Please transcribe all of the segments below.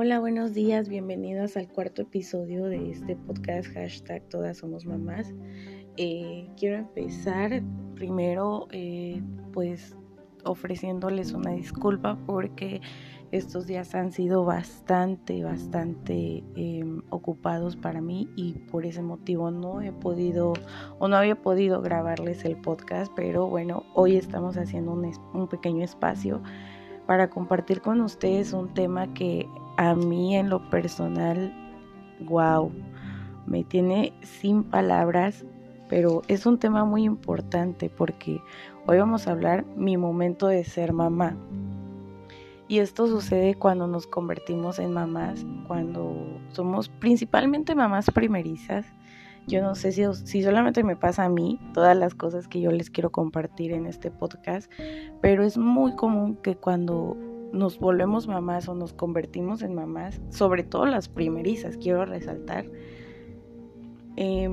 Hola, buenos días, bienvenidas al cuarto episodio de este podcast hashtag Todas Somos Mamás. Eh, quiero empezar primero eh, pues ofreciéndoles una disculpa porque estos días han sido bastante, bastante em, ocupados para mí y por ese motivo no he podido o no había podido grabarles el podcast, pero bueno, hoy estamos haciendo un, un pequeño espacio para compartir con ustedes un tema que a mí en lo personal, wow, me tiene sin palabras, pero es un tema muy importante porque hoy vamos a hablar mi momento de ser mamá. Y esto sucede cuando nos convertimos en mamás, cuando somos principalmente mamás primerizas. Yo no sé si, si, solamente me pasa a mí todas las cosas que yo les quiero compartir en este podcast, pero es muy común que cuando nos volvemos mamás o nos convertimos en mamás, sobre todo las primerizas, quiero resaltar, eh,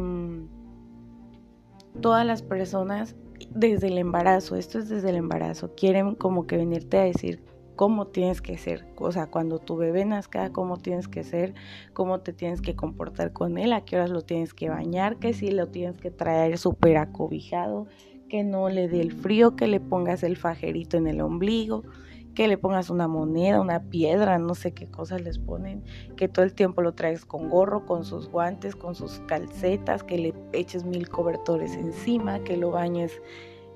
todas las personas desde el embarazo, esto es desde el embarazo, quieren como que venirte a decir cómo tienes que ser, o sea, cuando tu bebé nazca, cómo tienes que ser, cómo te tienes que comportar con él, a qué horas lo tienes que bañar, que si lo tienes que traer súper acobijado, que no le dé el frío, que le pongas el fajerito en el ombligo, que le pongas una moneda, una piedra, no sé qué cosas les ponen, que todo el tiempo lo traes con gorro, con sus guantes, con sus calcetas, que le eches mil cobertores encima, que lo bañes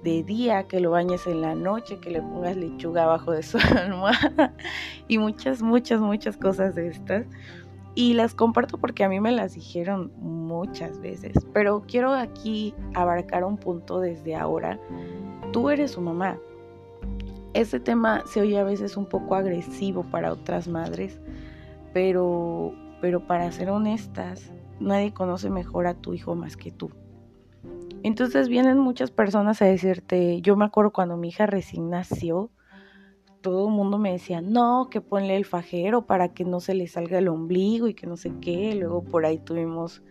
de día, que lo bañes en la noche, que le pongas lechuga abajo de su almohada y muchas, muchas, muchas cosas de estas. Y las comparto porque a mí me las dijeron muchas veces, pero quiero aquí abarcar un punto desde ahora. Tú eres su mamá. Este tema se oye a veces un poco agresivo para otras madres, pero, pero para ser honestas, nadie conoce mejor a tu hijo más que tú. Entonces vienen muchas personas a decirte, yo me acuerdo cuando mi hija recién nació, todo el mundo me decía, no, que ponle el fajero para que no se le salga el ombligo y que no sé qué. Luego por ahí tuvimos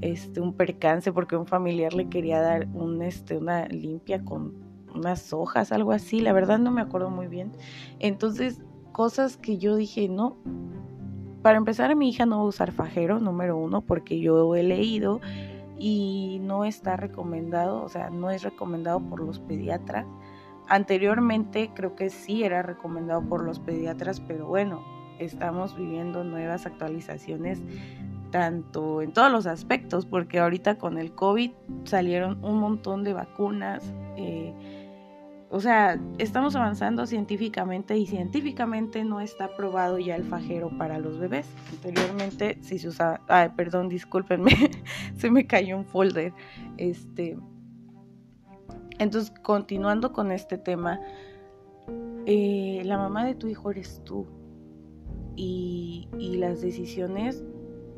este un percance porque un familiar le quería dar un este una limpia con unas hojas, algo así, la verdad no me acuerdo muy bien. Entonces, cosas que yo dije, no. Para empezar, mi hija no va a usar fajero, número uno, porque yo he leído y no está recomendado, o sea, no es recomendado por los pediatras. Anteriormente creo que sí era recomendado por los pediatras, pero bueno, estamos viviendo nuevas actualizaciones tanto en todos los aspectos, porque ahorita con el COVID salieron un montón de vacunas. Eh, o sea, estamos avanzando científicamente y científicamente no está probado ya el fajero para los bebés. Anteriormente sí se usaba, ay, perdón, discúlpenme, se me cayó un folder. Este, entonces, continuando con este tema, eh, la mamá de tu hijo eres tú y, y las decisiones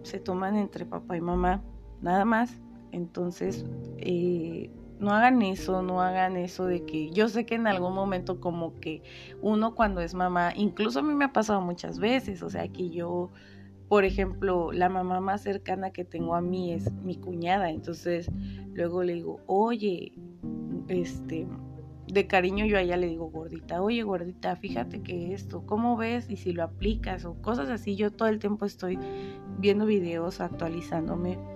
se toman entre papá y mamá, nada más. Entonces, eh, no hagan eso, no hagan eso de que yo sé que en algún momento como que uno cuando es mamá, incluso a mí me ha pasado muchas veces, o sea que yo, por ejemplo, la mamá más cercana que tengo a mí es mi cuñada, entonces luego le digo, oye, este, de cariño yo a ella le digo gordita, oye gordita, fíjate que esto, ¿cómo ves? Y si lo aplicas o cosas así, yo todo el tiempo estoy viendo videos, actualizándome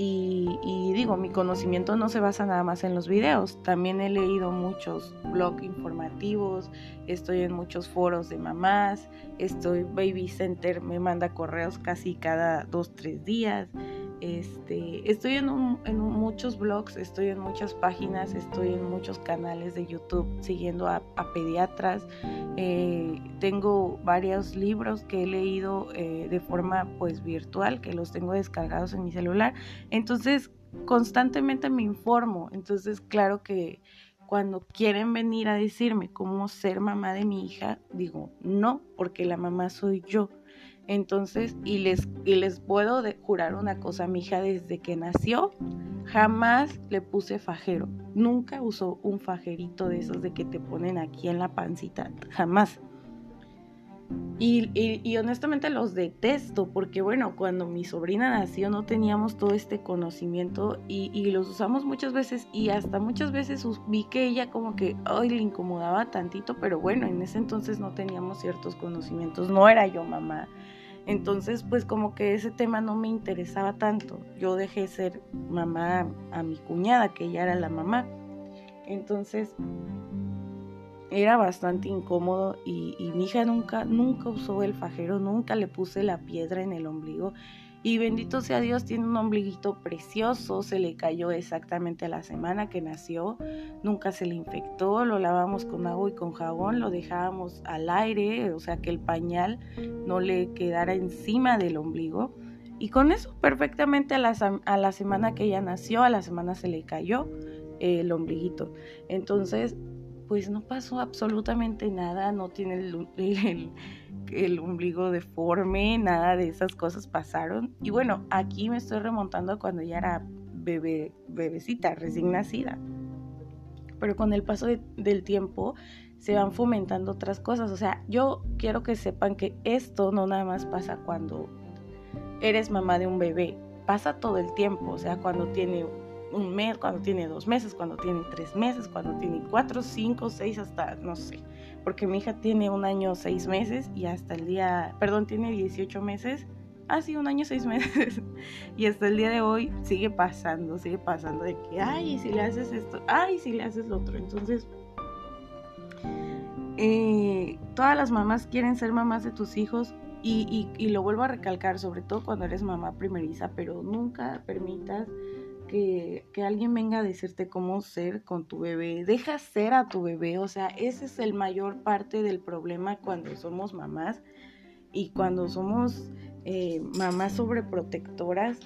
y, digo, mi conocimiento no se basa nada más en los videos, también he leído muchos blogs informativos, estoy en muchos foros de mamás, estoy Baby Center, me manda correos casi cada dos, tres días, este, estoy en, muchos blogs, estoy en muchas páginas, estoy en muchos canales de YouTube siguiendo a, pediatras. Eh, tengo varios libros que he leído eh, de forma pues virtual, que los tengo descargados en mi celular. Entonces, constantemente me informo. Entonces, claro que cuando quieren venir a decirme cómo ser mamá de mi hija, digo, no, porque la mamá soy yo. Entonces, y les, y les puedo jurar una cosa, mi hija desde que nació jamás le puse fajero. Nunca usó un fajerito de esos de que te ponen aquí en la pancita, jamás. Y, honestamente los detesto porque bueno, cuando mi sobrina nació no teníamos todo este conocimiento y, y, los usamos muchas veces y hasta muchas veces vi que ella como que ay, le incomodaba tantito, pero bueno, en ese entonces no teníamos ciertos conocimientos, no era yo mamá Entonces, pues como que ese tema no me interesaba tanto. Yo dejé ser mamá a mi cuñada, que ella era la mamá. Entonces, era bastante incómodo y, y, mi hija nunca, nunca usó el fajero, nunca le puse la piedra en el ombligo. Y bendito sea Dios, tiene un ombliguito precioso, se le cayó exactamente a la semana que nació, nunca se le infectó, lo lavamos con agua y con jabón, lo dejábamos al aire, o sea que el pañal no le quedara encima del ombligo. Y con eso perfectamente a la, a la semana que ella nació, a la semana se le cayó el ombliguito. Entonces, pues no pasó absolutamente nada, no tiene el, el, ombligo deforme, nada de esas cosas pasaron. Y bueno, aquí me estoy remontando cuando ya era bebé, bebecita, recién nacida. Pero con el paso del tiempo se van fomentando otras cosas. O sea, yo quiero que sepan que esto no nada más pasa cuando eres mamá de un bebé, pasa todo el tiempo. O sea, cuando tiene un mes, cuando tiene dos meses, cuando tiene tres meses, cuando tiene cuatro, cinco, seis, hasta no sé. Porque mi hija tiene un año, seis meses y hasta el día, perdón, tiene 18 meses. Ah, sí, un año, seis meses. y hasta el día de hoy sigue pasando, sigue pasando de que, ay, si le haces esto, ay, si le haces lo otro. Entonces, eh, todas las mamás quieren ser mamás de tus hijos y, y, y, lo vuelvo a recalcar, sobre todo cuando eres mamá primeriza, pero nunca permitas que, alguien venga a decirte cómo ser con tu bebé. Deja ser a tu bebé. O sea, ese es el mayor parte del problema cuando somos mamás y cuando somos eh, mamás sobreprotectoras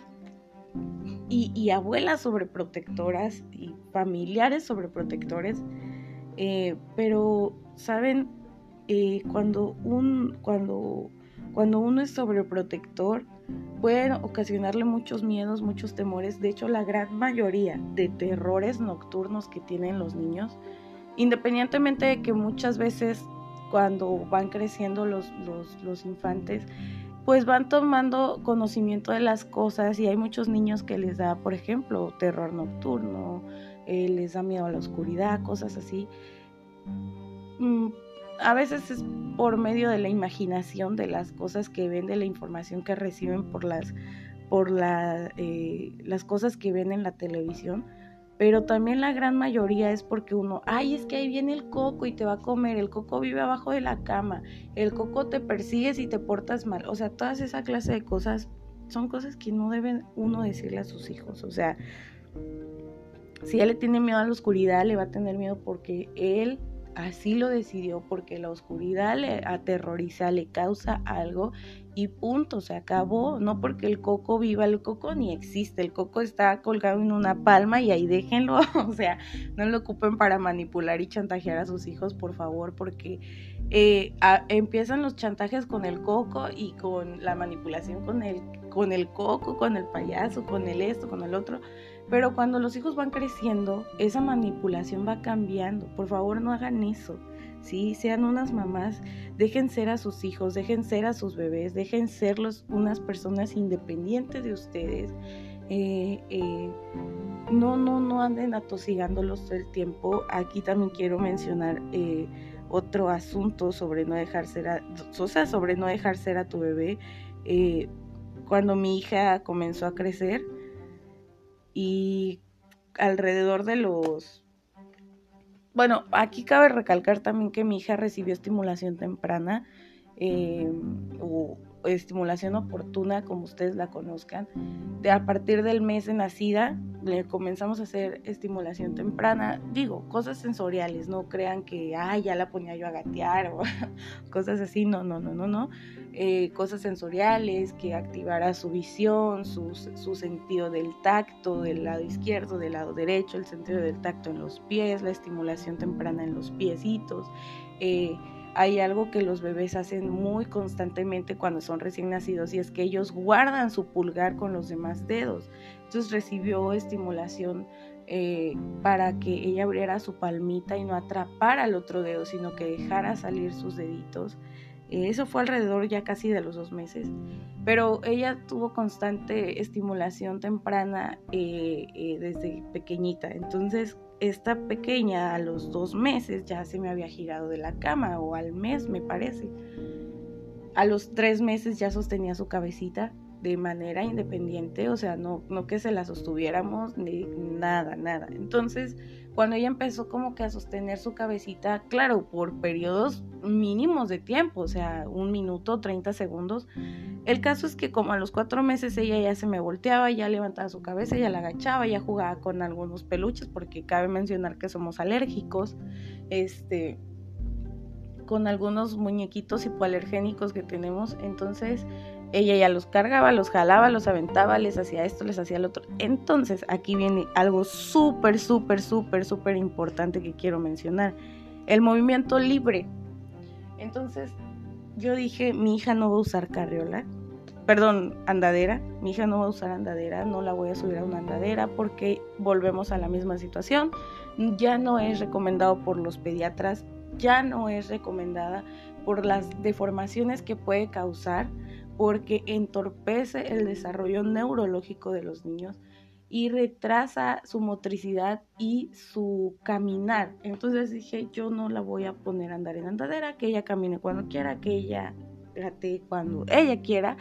y, y, abuelas sobreprotectoras y familiares sobreprotectores. Eh, pero, ¿saben? Eh, cuando, un, cuando, cuando uno es sobreprotector, pueden ocasionarle muchos miedos, muchos temores. De hecho, la gran mayoría de terrores nocturnos que tienen los niños, independientemente de que muchas veces cuando van creciendo los, los, infantes, pues van tomando conocimiento de las cosas y hay muchos niños que les da, por ejemplo, terror nocturno, eh, les da miedo a la oscuridad, cosas así. A veces es por medio de la imaginación de las cosas que ven, de la información que reciben por las, por eh, las cosas que ven en la televisión, pero también la gran mayoría es porque uno, ay, es que ahí viene el coco y te va a comer, el coco vive abajo de la cama, el coco te persigue si te portas mal, o sea, todas esa clase de cosas son cosas que no deben uno decirle a sus hijos, o sea, si él le tiene miedo a la oscuridad, le va a tener miedo porque él así lo decidió porque la oscuridad le aterroriza, le causa algo y punto, se acabó. No porque el coco viva, el coco ni existe, el coco está colgado en una palma y ahí déjenlo, o sea, no lo ocupen para manipular y chantajear a sus hijos, por favor, porque eh, empiezan los chantajes con el coco y con la manipulación con el, con el coco, con el payaso, con el esto, con el otro pero cuando los hijos van creciendo, esa manipulación va cambiando. Por favor, no hagan eso. ¿sí? Sean unas mamás, dejen ser a sus hijos, dejen ser a sus bebés, dejen ser unas personas independientes de ustedes. Eh, eh, no, no, no anden atosigándolos todo el tiempo. Aquí también quiero mencionar eh, otro asunto sobre no dejar ser a, o sea, sobre no dejar ser a tu bebé. cuando mi hija comenzó a crecer, y alrededor de los... Bueno, aquí cabe recalcar también que mi hija recibió estimulación temprana eh, estimulación oportuna, como ustedes la conozcan. De a partir del mes de nacida, le comenzamos a hacer estimulación temprana. Digo, cosas sensoriales, no crean que, ay, ya la ponía yo a gatear o cosas así. No, no, no, no, no. Eh, cosas sensoriales que activara su visión, su, su sentido del tacto del lado izquierdo, del lado derecho, el sentido del tacto en los pies, la estimulación temprana en los piecitos. Eh, hay algo que los bebés hacen muy constantemente cuando son recién nacidos y es que ellos guardan su pulgar con los demás dedos. Entonces recibió estimulación eh, para que ella abriera su palmita y no atrapara el otro dedo, sino que dejara salir sus deditos. Eh, eso fue alrededor ya casi de los dos meses, pero ella tuvo constante estimulación temprana eh, desde pequeñita. Entonces esta pequeña a los dos meses ya se me había girado de la cama o al mes me parece. a los tres meses ya sostenía su cabecita de manera independiente, o sea, no, no que se la sostuviéramos ni nada, nada. Entonces, cuando ella empezó como que a sostener su cabecita, claro, por periodos mínimos de tiempo, o sea, un minuto, 30 segundos. El caso es que como a los cuatro meses ella ya se me volteaba, ya levantaba su cabeza, ya la agachaba, ya jugaba con algunos peluches, porque cabe mencionar que somos alérgicos, este, con algunos muñequitos hipoalergénicos que tenemos, entonces ella ya los cargaba, los jalaba, los aventaba, les hacía esto, les hacía lo otro. Entonces, aquí viene algo súper, súper, súper, súper importante que quiero mencionar. El movimiento libre. Entonces, yo dije, mi hija no va a usar carriola. Perdón, andadera. Mi hija no va a usar andadera, no la voy a subir a una andadera porque volvemos a la misma situación. Ya no es recomendado por los pediatras, ya no es recomendada por las deformaciones que puede causar porque entorpece el desarrollo neurológico de los niños y retrasa su motricidad y su caminar. Entonces dije, yo no la voy a poner a andar en andadera, que ella camine cuando quiera, que ella gate cuando ella quiera.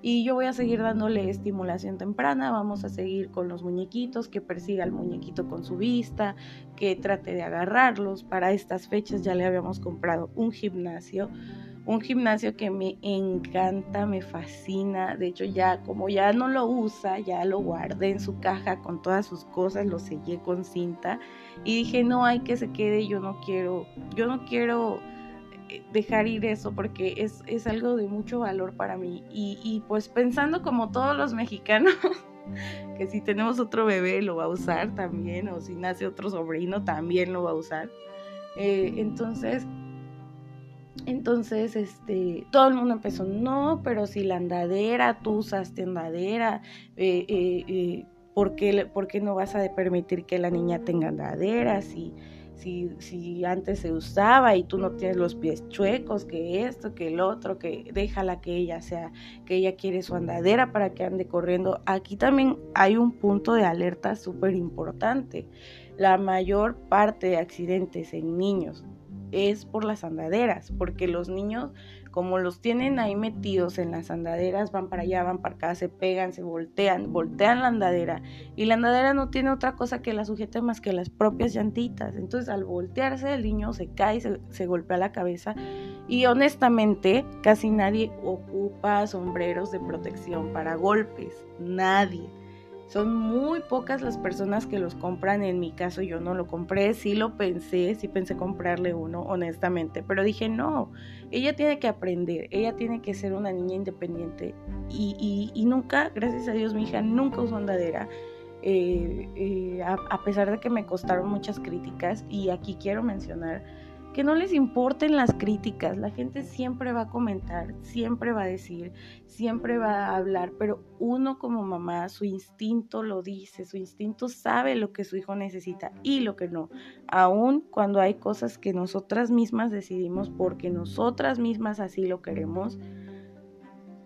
Y yo voy a seguir dándole estimulación temprana, vamos a seguir con los muñequitos, que persiga al muñequito con su vista, que trate de agarrarlos. Para estas fechas ya le habíamos comprado un gimnasio un gimnasio que me encanta, me fascina. De hecho, ya como ya no lo usa, ya lo guardé en su caja con todas sus cosas, lo sellé con cinta y dije, "No hay que se quede, yo no quiero, yo no quiero eh, dejar ir eso porque es, es algo de mucho valor para mí." Y, y pues pensando como todos los mexicanos que si tenemos otro bebé lo va a usar también, o si nace otro sobrino también lo va a usar. Eh, entonces, entonces, este, todo el mundo empezó, no, pero si la andadera, tú usaste andadera, eh, eh, eh, ¿por, qué, ¿por, qué, no vas a permitir que la niña tenga andadera? Si, si, si antes se usaba y tú no tienes los pies chuecos, que esto, que el otro, que déjala que ella sea, que ella quiere su andadera para que ande corriendo. Aquí también hay un punto de alerta súper importante. La mayor parte de accidentes en niños es por las andaderas, porque los niños, como los tienen ahí metidos en las andaderas, van para allá, van para acá, se pegan, se voltean, voltean la andadera, y la andadera no tiene otra cosa que la sujete más que las propias llantitas. Entonces, al voltearse, el niño se cae, se golpea la cabeza, y honestamente, casi nadie ocupa sombreros de protección para golpes, nadie. Son muy pocas las personas que los compran. En mi caso yo no lo compré, sí lo pensé, sí pensé comprarle uno, honestamente, pero dije no, ella tiene que aprender, ella tiene que ser una niña independiente y, y, nunca, gracias a Dios mi hija nunca usó andadera. Eh, eh, a pesar de que me costaron muchas críticas y aquí quiero mencionar que no les importen las críticas, la gente siempre va a comentar, siempre va a decir, siempre va a hablar, pero uno como mamá, su instinto lo dice, su instinto sabe lo que su hijo necesita y lo que no, aun cuando hay cosas que nosotras mismas decidimos porque nosotras mismas así lo queremos.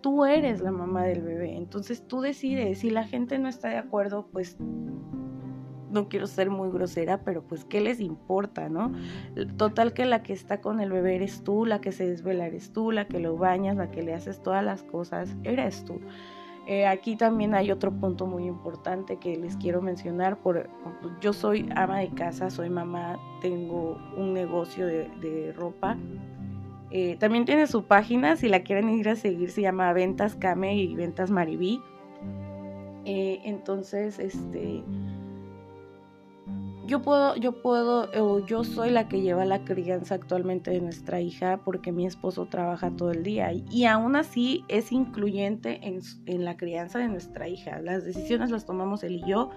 Tú eres la mamá del bebé, entonces tú decides, si la gente no está de acuerdo, pues no quiero ser muy grosera, pero pues qué les importa, ¿no? Total que la que está con el bebé eres tú, la que se desvela eres tú, la que lo bañas, la que le haces todas las cosas, eres tú. Eh, aquí también hay otro punto muy importante que les quiero mencionar. Por, yo soy ama de casa, soy mamá, tengo un negocio de, ropa. Eh, también tiene su página, si la quieren ir a seguir, se llama Ventas Kame y Ventas Maribí. Eh, entonces, este, yo puedo, yo puedo, o yo soy la que lleva la crianza actualmente de nuestra hija porque mi esposo trabaja todo el día y, aún así es incluyente en, en, la crianza de nuestra hija. Las decisiones las tomamos él y yo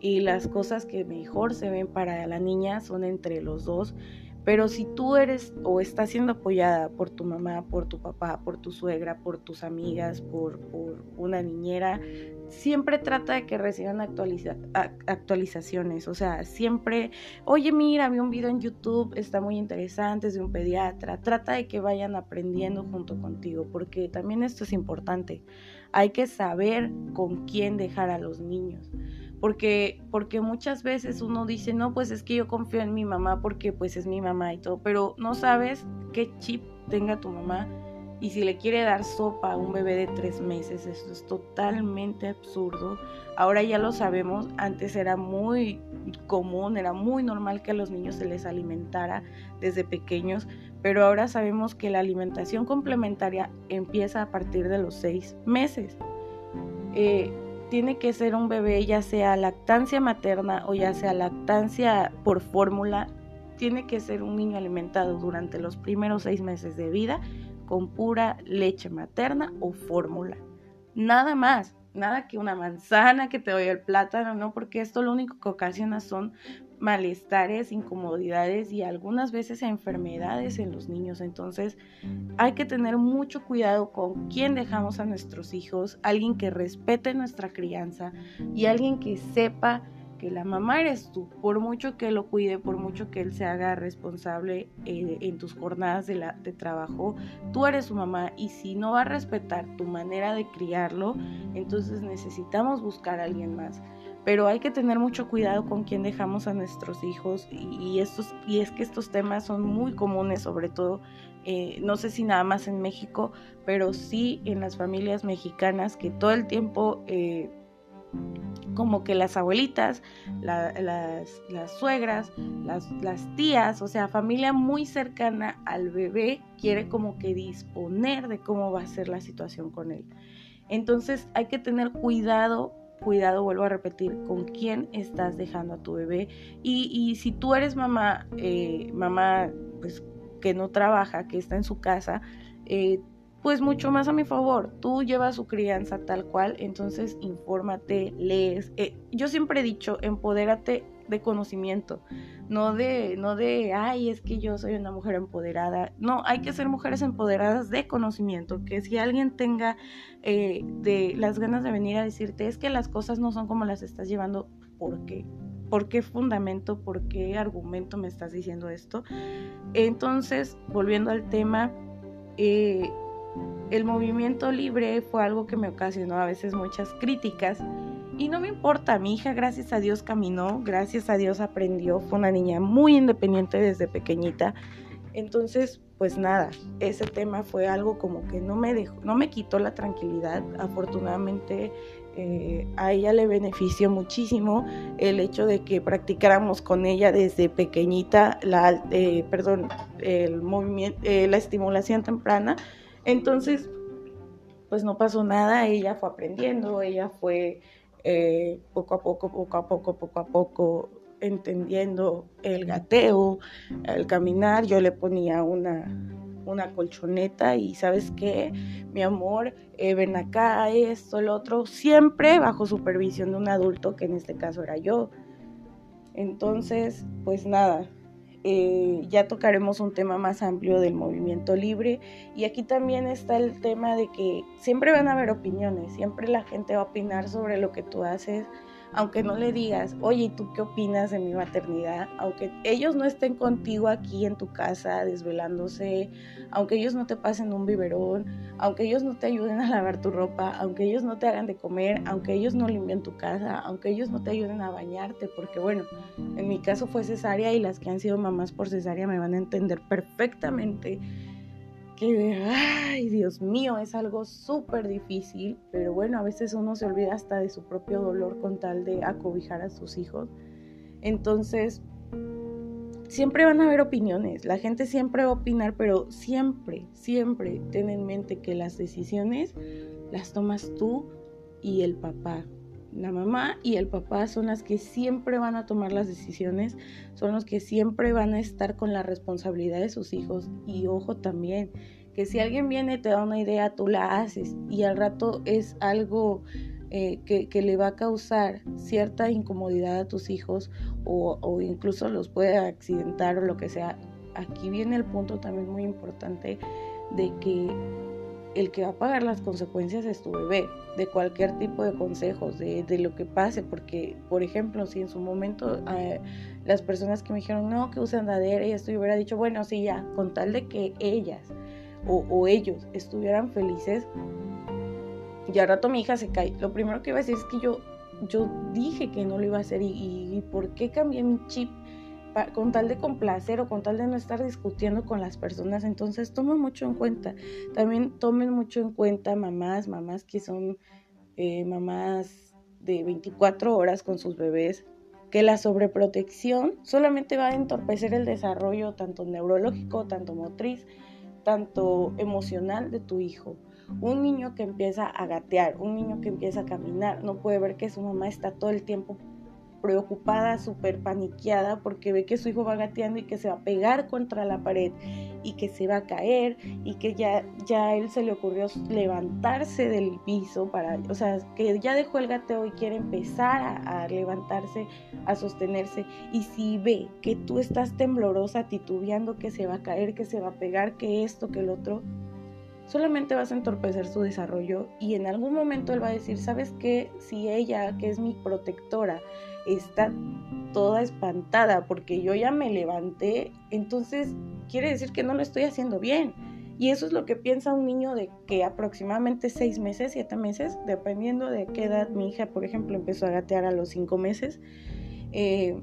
y las cosas que mejor se ven para la niña son entre los dos. Pero si tú eres o estás siendo apoyada por tu mamá, por tu papá, por tu suegra, por tus amigas, por, por una niñera, siempre trata de que reciban actualizaciones, o sea, siempre, oye, mira, vi un video en YouTube, está muy interesante, es de un pediatra, trata de que vayan aprendiendo junto contigo, porque también esto es importante, hay que saber con quién dejar a los niños. Porque, porque muchas veces uno dice, no, pues es que yo confío en mi mamá porque pues es mi mamá y todo, pero no sabes qué chip tenga tu mamá Y si le quiere dar sopa a un bebé de tres meses, esto es totalmente absurdo. Ahora ya lo sabemos, antes era muy común, era muy normal que a los niños se les alimentara desde pequeños, pero ahora sabemos que la alimentación complementaria empieza a partir de los seis meses. Eh, tiene que ser un bebé ya sea lactancia materna o ya sea lactancia por fórmula, tiene que ser un niño alimentado durante los primeros seis meses de vida con pura leche materna o fórmula. Nada más, nada que una manzana que te doy el plátano, no, porque esto lo único que ocasiona son malestares, incomodidades y algunas veces enfermedades en los niños. Entonces hay que tener mucho cuidado con quién dejamos a nuestros hijos, alguien que respete nuestra crianza y alguien que sepa que la mamá eres tú, por mucho que lo cuide, por mucho que él se haga responsable eh, en tus jornadas de, la, de trabajo, tú eres su mamá. Y si no va a respetar tu manera de criarlo, entonces necesitamos buscar a alguien más. Pero hay que tener mucho cuidado con quién dejamos a nuestros hijos. Y, estos, y es que estos temas son muy comunes, sobre todo, eh, no sé si nada más en México, pero sí en las familias mexicanas que todo el tiempo... Eh, como que las abuelitas, las, suegras, las, las, tías, o sea, familia muy cercana al bebé quiere como que disponer de cómo va a ser la situación con él. Entonces hay que tener cuidado cuidado, vuelvo a repetir, con quién estás dejando a tu bebé. Y, si tú eres mamá, eh, mamá pues, que no trabaja, que está en su casa, eh, pues mucho más a mi favor. Tú llevas su crianza tal cual, entonces infórmate, lees. Eh, yo siempre he dicho, empodérate de conocimiento, no de, no de, ay, es que yo soy una mujer empoderada. No, hay que ser mujeres empoderadas de conocimiento, que si alguien tenga eh, de las ganas de venir a decirte, es que las cosas no son como las estás llevando, ¿por qué? ¿Por qué fundamento, por qué argumento me estás diciendo esto? Entonces, volviendo al tema, eh, el movimiento libre fue algo que me ocasionó a veces muchas críticas y no me importa, mi hija gracias a Dios caminó, gracias a Dios aprendió, fue una niña muy independiente desde pequeñita. Entonces, pues nada, ese tema fue algo como que no me dejó, no me quitó la tranquilidad. Afortunadamente eh, a ella le benefició muchísimo el hecho de que practicáramos con ella desde pequeñita la, eh, perdón, el movimiento, eh, la estimulación temprana. Entonces, pues no pasó nada, ella fue aprendiendo, ella fue eh, poco a poco, poco a poco, poco a poco, entendiendo el gateo, el caminar, yo le ponía una, una colchoneta y sabes qué, mi amor, eh, ven acá, esto, lo otro, siempre bajo supervisión de un adulto, que en este caso era yo. Entonces, pues nada, eh, ya tocaremos un tema más amplio del movimiento libre. Y aquí también está el tema de que siempre van a haber opiniones, siempre la gente va a opinar sobre lo que tú haces, aunque no le digas, oye, ¿tú qué opinas de mi maternidad? Aunque ellos no estén contigo aquí en tu casa desvelándose, aunque ellos no te pasen un biberón, aunque ellos no te ayuden a lavar tu ropa, aunque ellos no te hagan de comer, aunque ellos no limpien tu casa, aunque ellos no te ayuden a bañarte, porque bueno, en mi caso fue cesárea y las que han sido mamás por cesárea me van a entender perfectamente que, ay, Dios mío, es algo súper difícil, pero bueno, a veces uno se olvida hasta de su propio dolor con tal de acobijar a sus hijos. Entonces, siempre van a haber opiniones, la gente siempre va a opinar, pero siempre, siempre ten en mente que las decisiones las tomas tú y el papá. La mamá y el papá son las que siempre van a tomar las decisiones, son los que siempre van a estar con la responsabilidad de sus hijos. Y ojo también, que si alguien viene y te da una idea, tú la haces y al rato es algo eh, que, le va a causar cierta incomodidad a tus hijos o, o incluso los puede accidentar o lo que sea. Aquí viene el punto también muy importante de que el que va a pagar las consecuencias es tu bebé, de cualquier tipo de consejos, de, lo que pase, porque, por ejemplo, si en su momento eh, las personas que me dijeron, no, que usan andadera y esto, yo hubiera dicho, bueno, sí, ya, con tal de que ellas o, ellos estuvieran felices, y al rato mi hija se cae, lo primero que iba a decir es que yo, yo dije que no lo iba a hacer y, y por qué cambié mi chip con tal de complacer o con tal de no estar discutiendo con las personas. Entonces, toma mucho en cuenta. También tomen mucho en cuenta mamás, mamás que son eh, mamás de 24 horas con sus bebés, que la sobreprotección solamente va a entorpecer el desarrollo tanto neurológico, tanto motriz, tanto emocional de tu hijo. Un niño que empieza a gatear, un niño que empieza a caminar, no puede ver que su mamá está todo el tiempo preocupada, súper paniqueada porque ve que su hijo va gateando y que se va a pegar contra la pared y que se va a caer y que ya, ya a él se le ocurrió levantarse del piso para, o sea, que ya dejó el gateo y quiere empezar a, a levantarse, a sostenerse y si ve que tú estás temblorosa, titubeando que se va a caer, que se va a pegar, que esto, que el otro, solamente vas a entorpecer su desarrollo y en algún momento él va a decir, ¿sabes qué? Si ella, que es mi protectora, está toda espantada porque yo ya me levanté, entonces quiere decir que no lo estoy haciendo bien. Y eso es lo que piensa un niño de que aproximadamente seis meses, siete meses, dependiendo de qué edad mi hija, por ejemplo, empezó a gatear a los cinco meses. Eh,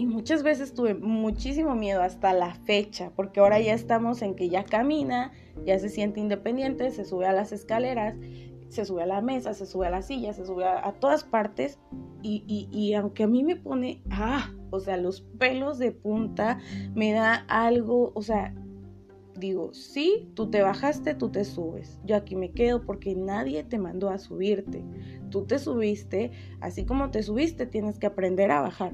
y muchas veces tuve muchísimo miedo hasta la fecha, porque ahora ya estamos en que ya camina, ya se siente independiente, se sube a las escaleras, se sube a la mesa, se sube a la silla, se sube a, todas partes. Y, y, y, aunque a mí me pone, ah, o sea, los pelos de punta, me da algo, o sea, digo, sí, tú te bajaste, tú te subes. Yo aquí me quedo porque nadie te mandó a subirte. Tú te subiste, así como te subiste, tienes que aprender a bajar.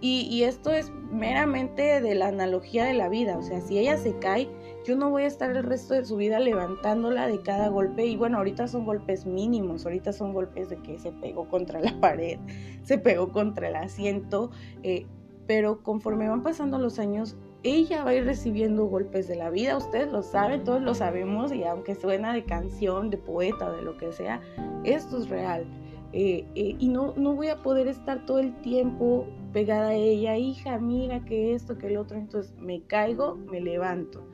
Y, esto es meramente de la analogía de la vida, o sea, si ella se cae, yo no voy a estar el resto de su vida levantándola de cada golpe y bueno, ahorita son golpes mínimos, ahorita son golpes de que se pegó contra la pared, se pegó contra el asiento, eh, pero conforme van pasando los años, ella va a ir recibiendo golpes de la vida, ustedes lo saben, todos lo sabemos y aunque suena de canción, de poeta, de lo que sea, esto es real. Eh, eh, y no, no voy a poder estar todo el tiempo pegada a ella, hija, mira que esto, que el otro, entonces me caigo, me levanto,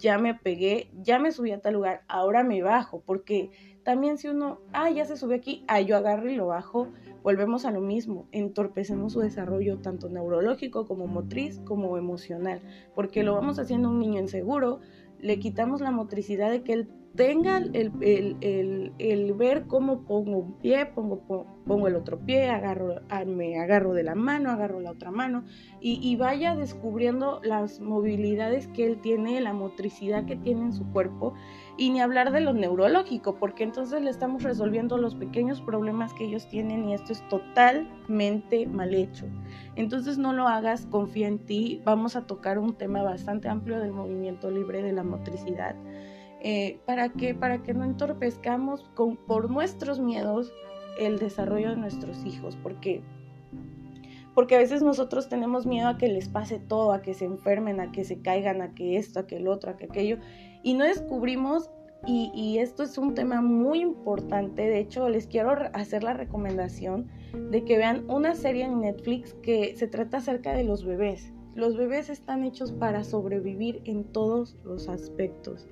ya me pegué, ya me subí a tal lugar, ahora me bajo, porque también si uno, ah, ya se sube aquí, ah, yo agarro y lo bajo, volvemos a lo mismo, entorpecemos su desarrollo tanto neurológico como motriz como emocional, porque lo vamos haciendo un niño inseguro, le quitamos la motricidad de que él tenga el, ver cómo pongo un pie, pongo, pongo el otro pie, agarro, me agarro de la mano, agarro la otra mano y, vaya descubriendo las movilidades que él tiene, la motricidad que tiene en su cuerpo y ni hablar de lo neurológico, porque entonces le estamos resolviendo los pequeños problemas que ellos tienen y esto es totalmente mal hecho. Entonces no lo hagas, confía en ti, vamos a tocar un tema bastante amplio del movimiento libre de la motricidad. Eh, para, que, para que no entorpezcamos con, por nuestros miedos el desarrollo de nuestros hijos, porque, porque a veces nosotros tenemos miedo a que les pase todo, a que se enfermen, a que se caigan, a que esto, a que el otro, a que aquello, y no descubrimos, y, y esto es un tema muy importante, de hecho les quiero hacer la recomendación de que vean una serie en Netflix que se trata acerca de los bebés. Los bebés están hechos para sobrevivir en todos los aspectos.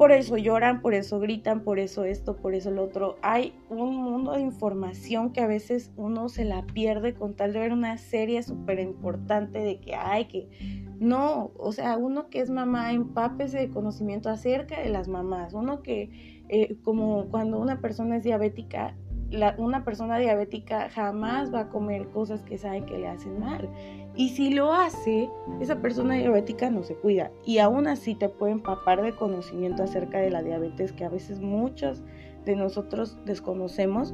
Por eso lloran, por eso gritan, por eso esto, por eso lo otro. Hay un mundo de información que a veces uno se la pierde con tal de ver una serie súper importante de que hay que... No, o sea, uno que es mamá, empápese de conocimiento acerca de las mamás. Uno que, eh, como cuando una persona es diabética, una persona diabética jamás va a comer cosas que sabe que le hacen mal. Y si lo hace, esa persona diabética no se cuida. Y aún así te puede empapar de conocimiento acerca de la diabetes que a veces muchos de nosotros desconocemos.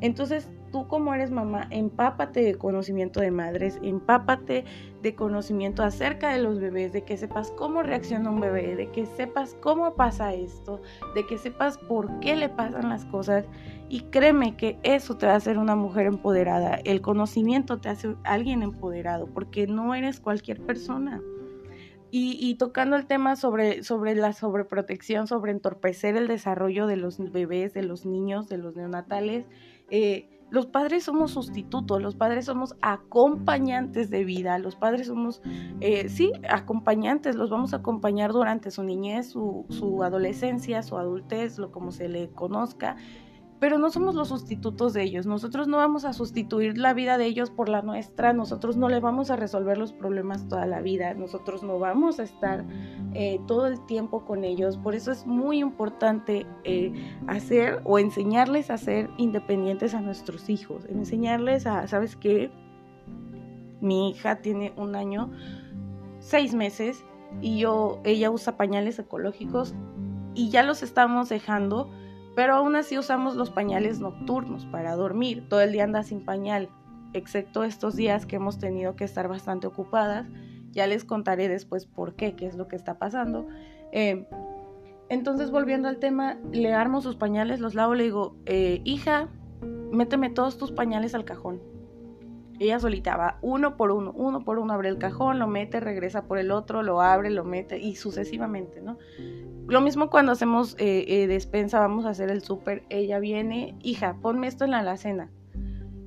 Entonces tú como eres mamá, empápate de conocimiento de madres, empápate de conocimiento acerca de los bebés, de que sepas cómo reacciona un bebé, de que sepas cómo pasa esto, de que sepas por qué le pasan las cosas. Y créeme que eso te va a hacer una mujer empoderada. El conocimiento te hace alguien empoderado, porque no eres cualquier persona. Y, tocando el tema sobre, sobre la sobreprotección, sobre entorpecer el desarrollo de los bebés, de los niños, de los neonatales, eh, los padres somos sustitutos, los padres somos acompañantes de vida, los padres somos, eh, sí, acompañantes, los vamos a acompañar durante su niñez, su, su adolescencia, su adultez, lo como se le conozca, pero no somos los sustitutos de ellos. Nosotros no vamos a sustituir la vida de ellos por la nuestra, nosotros no le vamos a resolver los problemas toda la vida, nosotros no vamos a estar eh, todo el tiempo con ellos. Por eso es muy importante eh, hacer o enseñarles a ser independientes a nuestros hijos, enseñarles a, ¿sabes qué? Mi hija tiene un año, seis meses, y yo, ella usa pañales ecológicos y ya los estamos dejando pero aún así usamos los pañales nocturnos para dormir. Todo el día anda sin pañal, excepto estos días que hemos tenido que estar bastante ocupadas. Ya les contaré después por qué, qué es lo que está pasando. Eh, entonces, volviendo al tema, le armo sus pañales, los lavo, le digo, eh, hija, méteme todos tus pañales al cajón. Ella solita va uno por uno, uno por uno, abre el cajón, lo mete, regresa por el otro, lo abre, lo mete y sucesivamente, ¿no? Lo mismo cuando hacemos eh, eh, despensa, vamos a hacer el súper, ella viene, hija, ponme esto en la alacena.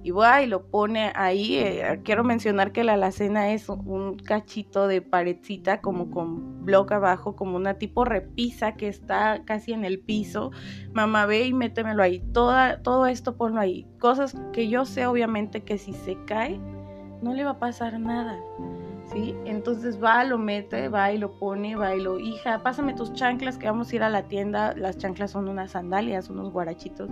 Y va y lo pone ahí. Eh, quiero mencionar que la alacena es un cachito de paredcita como con bloque abajo, como una tipo repisa que está casi en el piso. Mamá ve y métemelo ahí. Toda, todo esto ponlo ahí. Cosas que yo sé obviamente que si se cae, no le va a pasar nada. ¿sí? Entonces va, lo mete, va y lo pone, va y lo, hija, pásame tus chanclas que vamos a ir a la tienda. Las chanclas son unas sandalias, unos guarachitos.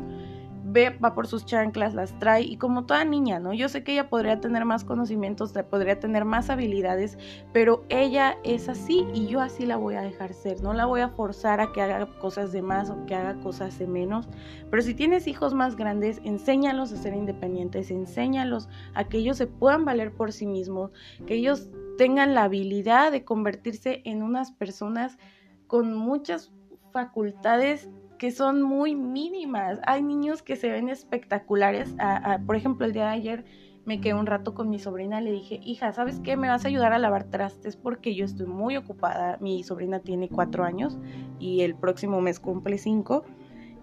Ve, va por sus chanclas, las trae y como toda niña, ¿no? Yo sé que ella podría tener más conocimientos, podría tener más habilidades, pero ella es así y yo así la voy a dejar ser. No la voy a forzar a que haga cosas de más o que haga cosas de menos. Pero si tienes hijos más grandes, enséñalos a ser independientes, enséñalos a que ellos se puedan valer por sí mismos, que ellos tengan la habilidad de convertirse en unas personas con muchas facultades que son muy mínimas. Hay niños que se ven espectaculares. por ejemplo, el día de ayer me quedé un rato con mi sobrina, le dije, hija, ¿sabes qué? Me vas a ayudar a lavar trastes porque yo estoy muy ocupada. Mi sobrina tiene cuatro años y el próximo mes cumple cinco.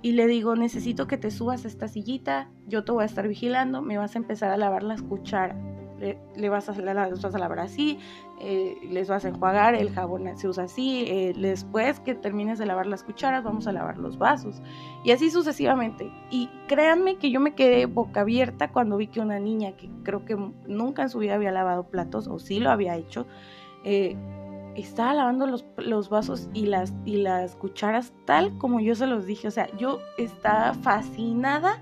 Y le digo, necesito que te subas a esta sillita, yo te voy a estar vigilando, me vas a empezar a lavar las cucharas le, vas, a, vas a lavar así, eh, les vas a enjuagar, el jabón se usa así, eh, después que termines de lavar las cucharas vamos a lavar los vasos y así sucesivamente. Y créanme que yo me quedé boca abierta cuando vi que una niña que creo que nunca en su vida había lavado platos o sí lo había hecho, eh, estaba lavando los, los, vasos y las, y las cucharas tal como yo se los dije. O sea, yo estaba fascinada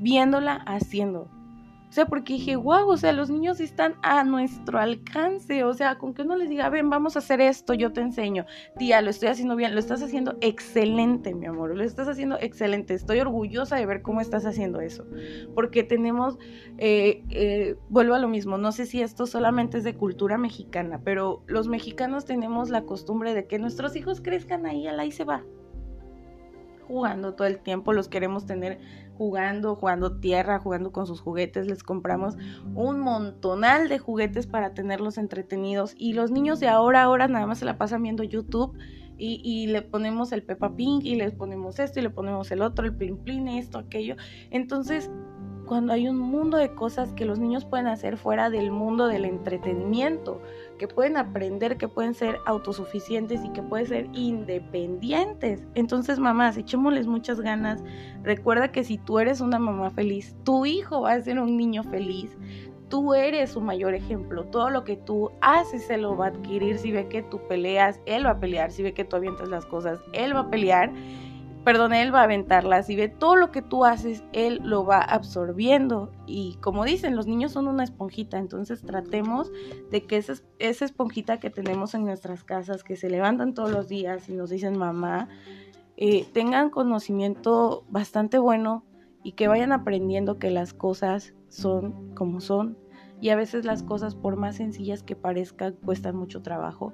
viéndola haciendo. O sea, porque dije, wow, o sea, los niños están a nuestro alcance. O sea, con que uno les diga, ven, vamos a hacer esto, yo te enseño. Tía, lo estoy haciendo bien, lo estás haciendo excelente, mi amor, lo estás haciendo excelente. Estoy orgullosa de ver cómo estás haciendo eso. Porque tenemos, eh, eh, vuelvo a lo mismo, no sé si esto solamente es de cultura mexicana, pero los mexicanos tenemos la costumbre de que nuestros hijos crezcan ahí, al ahí se va jugando todo el tiempo, los queremos tener jugando, jugando tierra, jugando con sus juguetes, les compramos un montonal de juguetes para tenerlos entretenidos y los niños de ahora ahora nada más se la pasan viendo YouTube y, y, le ponemos el Peppa Pink y les ponemos esto y le ponemos el otro, el Plin Plin, esto, aquello. Entonces cuando hay un mundo de cosas que los niños pueden hacer fuera del mundo del entretenimiento, que pueden aprender, que pueden ser autosuficientes y que pueden ser independientes. Entonces, mamás, echémosles muchas ganas. Recuerda que si tú eres una mamá feliz, tu hijo va a ser un niño feliz. Tú eres su mayor ejemplo. Todo lo que tú haces, se lo va a adquirir. Si ve que tú peleas, él va a pelear. Si ve que tú avientas las cosas, él va a pelear perdón, él va a aventarlas y ve todo lo que tú haces, él lo va absorbiendo. Y como dicen, los niños son una esponjita, entonces tratemos de que esa, esponjita que tenemos en nuestras casas, que se levantan todos los días y nos dicen mamá, eh, tengan conocimiento bastante bueno y que vayan aprendiendo que las cosas son como son. Y a veces las cosas, por más sencillas que parezcan, cuestan mucho trabajo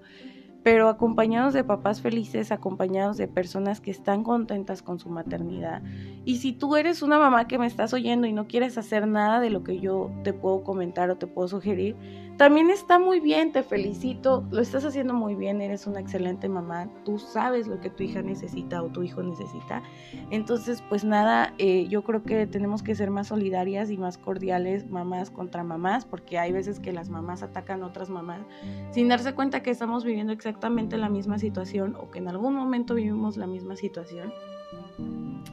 pero acompañados de papás felices, acompañados de personas que están contentas con su maternidad. Y si tú eres una mamá que me estás oyendo y no quieres hacer nada de lo que yo te puedo comentar o te puedo sugerir, también está muy bien, te felicito, lo estás haciendo muy bien, eres una excelente mamá, tú sabes lo que tu hija necesita o tu hijo necesita. Entonces, pues nada, eh, yo creo que tenemos que ser más solidarias y más cordiales mamás contra mamás, porque hay veces que las mamás atacan a otras mamás sin darse cuenta que estamos viviendo exactamente la misma situación o que en algún momento vivimos la misma situación.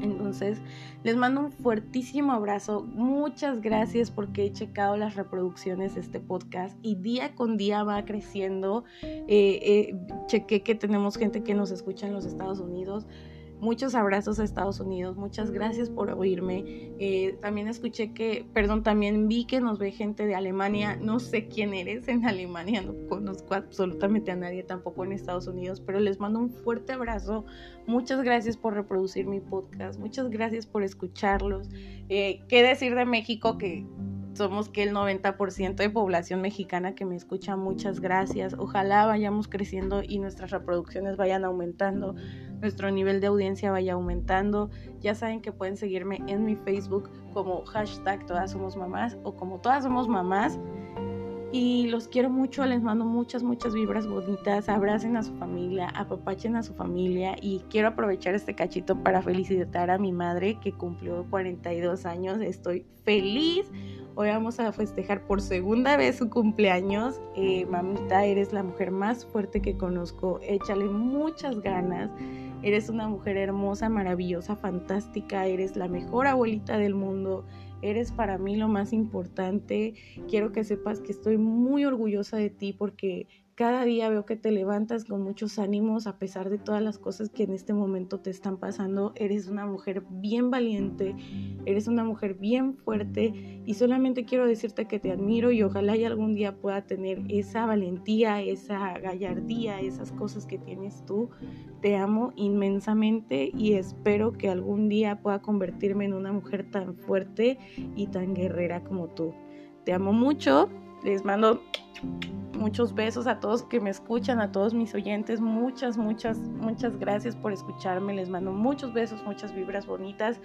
Entonces, les mando un fuertísimo abrazo. Muchas gracias porque he checado las reproducciones de este podcast y día con día va creciendo. Eh, eh, chequé que tenemos gente que nos escucha en los Estados Unidos. Muchos abrazos a Estados Unidos, muchas gracias por oírme. Eh, también escuché que, perdón, también vi que nos ve gente de Alemania. No sé quién eres en Alemania, no conozco absolutamente a nadie tampoco en Estados Unidos, pero les mando un fuerte abrazo. Muchas gracias por reproducir mi podcast, muchas gracias por escucharlos. Eh, ¿Qué decir de México que somos que el 90% de población mexicana que me escucha, muchas gracias. Ojalá vayamos creciendo y nuestras reproducciones vayan aumentando, nuestro nivel de audiencia vaya aumentando. Ya saben que pueden seguirme en mi Facebook como hashtag Todas Somos Mamás o como Todas Somos Mamás. Y los quiero mucho, les mando muchas, muchas vibras bonitas. Abracen a su familia, apapachen a su familia. Y quiero aprovechar este cachito para felicitar a mi madre que cumplió 42 años. Estoy feliz Hoy vamos a festejar por segunda vez su cumpleaños. Eh, mamita, eres la mujer más fuerte que conozco. Échale muchas ganas. Eres una mujer hermosa, maravillosa, fantástica. Eres la mejor abuelita del mundo. Eres para mí lo más importante. Quiero que sepas que estoy muy orgullosa de ti porque cada día veo que te levantas con muchos ánimos a pesar de todas las cosas que en este momento te están pasando. Eres una mujer bien valiente, eres una mujer bien fuerte y solamente quiero decirte que te admiro y ojalá y algún día pueda tener esa valentía, esa gallardía, esas cosas que tienes tú. Te amo inmensamente y espero que algún día pueda convertirme en una mujer tan fuerte y tan guerrera como tú. Te amo mucho, les mando muchos besos a todos que me escuchan, a todos mis oyentes. Muchas, muchas, muchas gracias por escucharme. Les mando muchos besos, muchas vibras bonitas.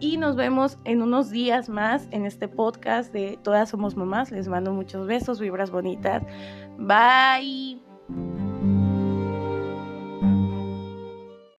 Y nos vemos en unos días más en este podcast de Todas Somos Mamás. Les mando muchos besos, vibras bonitas. Bye.